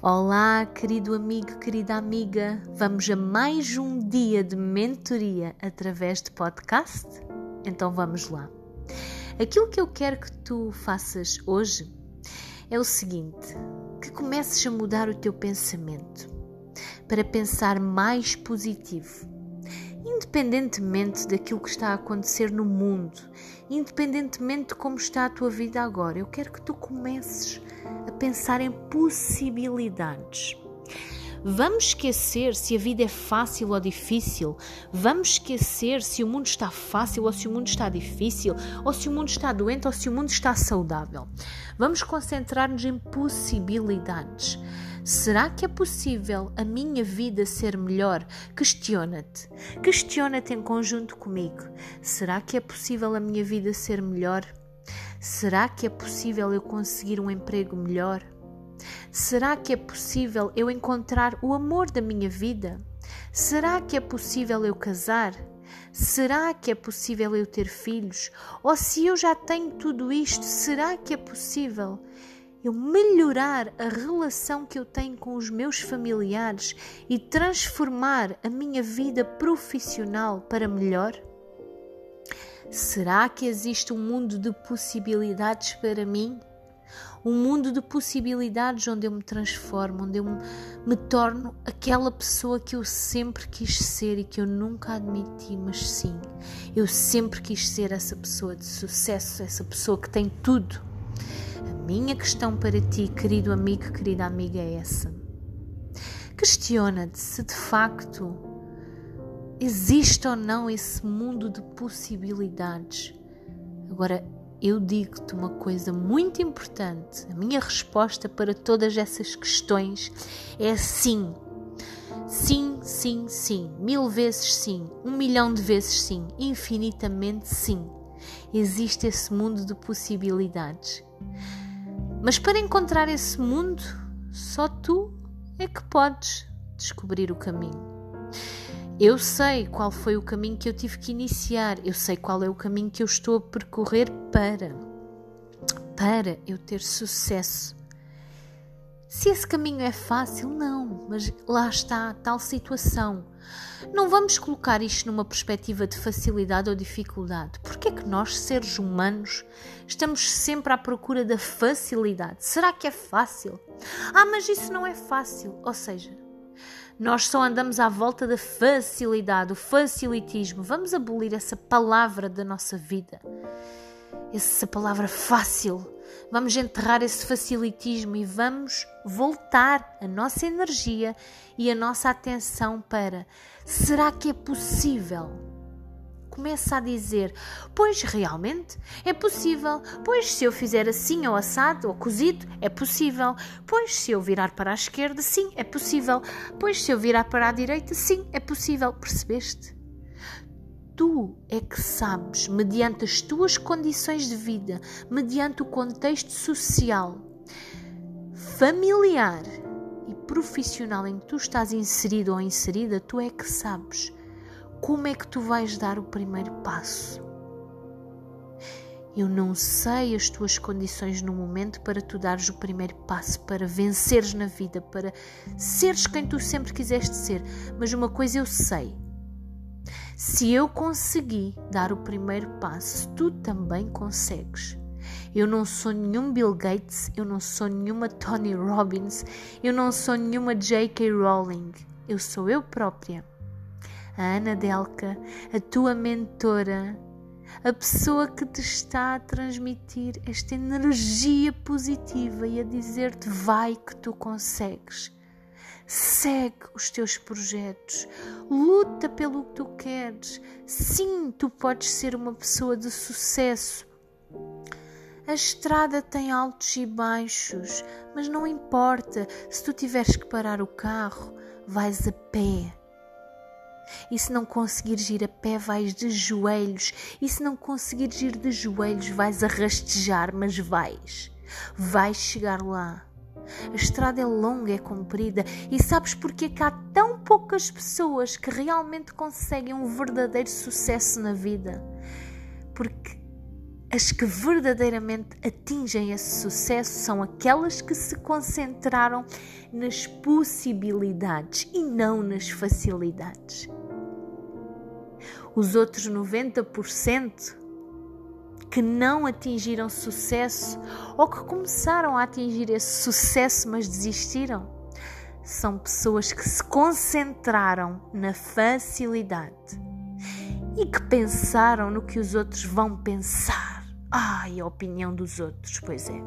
Olá, querido amigo, querida amiga. Vamos a mais um dia de mentoria através de podcast? Então vamos lá. Aquilo que eu quero que tu faças hoje é o seguinte: que comeces a mudar o teu pensamento para pensar mais positivo independentemente daquilo que está a acontecer no mundo, independentemente de como está a tua vida agora, eu quero que tu comeces a pensar em possibilidades. Vamos esquecer se a vida é fácil ou difícil. Vamos esquecer se o mundo está fácil ou se o mundo está difícil, ou se o mundo está doente ou se o mundo está saudável. Vamos concentrar-nos em possibilidades. Será que é possível a minha vida ser melhor? Questiona-te. Questiona-te em conjunto comigo. Será que é possível a minha vida ser melhor? Será que é possível eu conseguir um emprego melhor? Será que é possível eu encontrar o amor da minha vida? Será que é possível eu casar? Será que é possível eu ter filhos? Ou se eu já tenho tudo isto, será que é possível eu melhorar a relação que eu tenho com os meus familiares e transformar a minha vida profissional para melhor? Será que existe um mundo de possibilidades para mim? Um mundo de possibilidades onde eu me transformo, onde eu me torno aquela pessoa que eu sempre quis ser e que eu nunca admiti, mas sim, eu sempre quis ser essa pessoa de sucesso, essa pessoa que tem tudo minha questão para ti, querido amigo, querida amiga, é essa. Questiona-te se de facto existe ou não esse mundo de possibilidades. Agora, eu digo-te uma coisa muito importante: a minha resposta para todas essas questões é sim. Sim, sim, sim. Mil vezes sim. Um milhão de vezes sim. Infinitamente sim. Existe esse mundo de possibilidades. Mas para encontrar esse mundo, só tu é que podes descobrir o caminho. Eu sei qual foi o caminho que eu tive que iniciar, eu sei qual é o caminho que eu estou a percorrer para para eu ter sucesso. Se esse caminho é fácil, não, mas lá está tal situação. Não vamos colocar isto numa perspectiva de facilidade ou dificuldade. Porque é que nós, seres humanos, estamos sempre à procura da facilidade? Será que é fácil? Ah, mas isso não é fácil. Ou seja, nós só andamos à volta da facilidade, o facilitismo. Vamos abolir essa palavra da nossa vida. Essa palavra fácil. Vamos enterrar esse facilitismo e vamos voltar a nossa energia e a nossa atenção para será que é possível? Começa a dizer: Pois realmente é possível. Pois se eu fizer assim ou assado ou cozido, é possível. Pois se eu virar para a esquerda, sim, é possível. Pois se eu virar para a direita, sim, é possível. Percebeste? Tu é que sabes, mediante as tuas condições de vida, mediante o contexto social, familiar e profissional em que tu estás inserido ou inserida, tu é que sabes como é que tu vais dar o primeiro passo. Eu não sei as tuas condições no momento para tu dares o primeiro passo, para venceres na vida, para seres quem tu sempre quiseste ser, mas uma coisa eu sei se eu consegui dar o primeiro passo, tu também consegues. Eu não sou nenhum Bill Gates, eu não sou nenhuma Tony Robbins, eu não sou nenhuma J.K. Rowling. Eu sou eu própria. A Ana Delca, a tua mentora, a pessoa que te está a transmitir esta energia positiva e a dizer-te vai que tu consegues. Segue os teus projetos, luta pelo que tu queres. Sim, tu podes ser uma pessoa de sucesso. A estrada tem altos e baixos, mas não importa. Se tu tiveres que parar o carro, vais a pé. E se não conseguires ir a pé, vais de joelhos. E se não conseguires ir de joelhos, vais a rastejar, mas vais. Vais chegar lá. A estrada é longa, é comprida. E sabes porquê que há tão poucas pessoas que realmente conseguem um verdadeiro sucesso na vida? Porque As que verdadeiramente atingem esse sucesso são aquelas que se concentraram nas possibilidades e não nas facilidades. Os outros 90% que não atingiram sucesso ou que começaram a atingir esse sucesso, mas desistiram, são pessoas que se concentraram na facilidade e que pensaram no que os outros vão pensar. Ai, a opinião dos outros, pois é.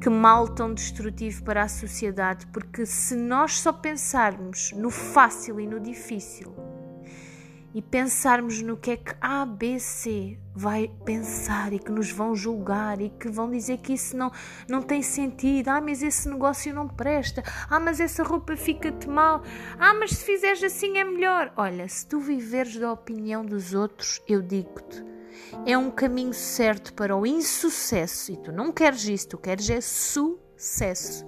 Que mal tão destrutivo para a sociedade, porque se nós só pensarmos no fácil e no difícil, e pensarmos no que é que A, B, C vai pensar e que nos vão julgar e que vão dizer que isso não, não tem sentido. Ah, mas esse negócio não presta. Ah, mas essa roupa fica-te mal. Ah, mas se fizeres assim é melhor. Olha, se tu viveres da opinião dos outros, eu digo-te, é um caminho certo para o insucesso. E tu não queres isso, tu queres é sucesso.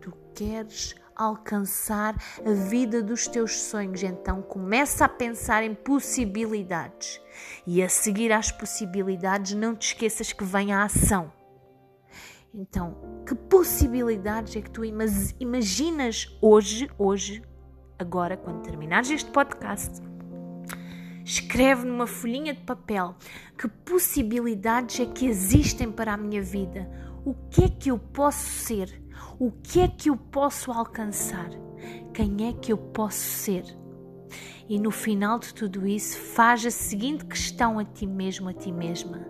Tu queres alcançar a vida dos teus sonhos. Então começa a pensar em possibilidades. E a seguir às possibilidades, não te esqueças que vem a ação. Então, que possibilidades é que tu imaginas hoje, hoje, agora, quando terminares este podcast? Escreve numa folhinha de papel que possibilidades é que existem para a minha vida. O que é que eu posso ser? O que é que eu posso alcançar? Quem é que eu posso ser? E no final de tudo isso, faz a seguinte questão a ti mesmo, a ti mesma: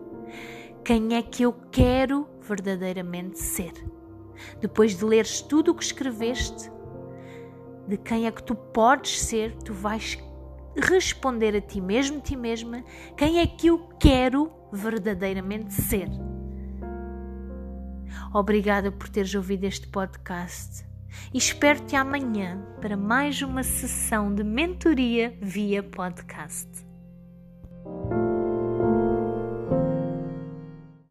Quem é que eu quero verdadeiramente ser? Depois de leres tudo o que escreveste, de quem é que tu podes ser, tu vais responder a ti mesmo, a ti mesma, quem é que eu quero verdadeiramente ser. Obrigada por teres ouvido este podcast e espero-te amanhã para mais uma sessão de mentoria via podcast.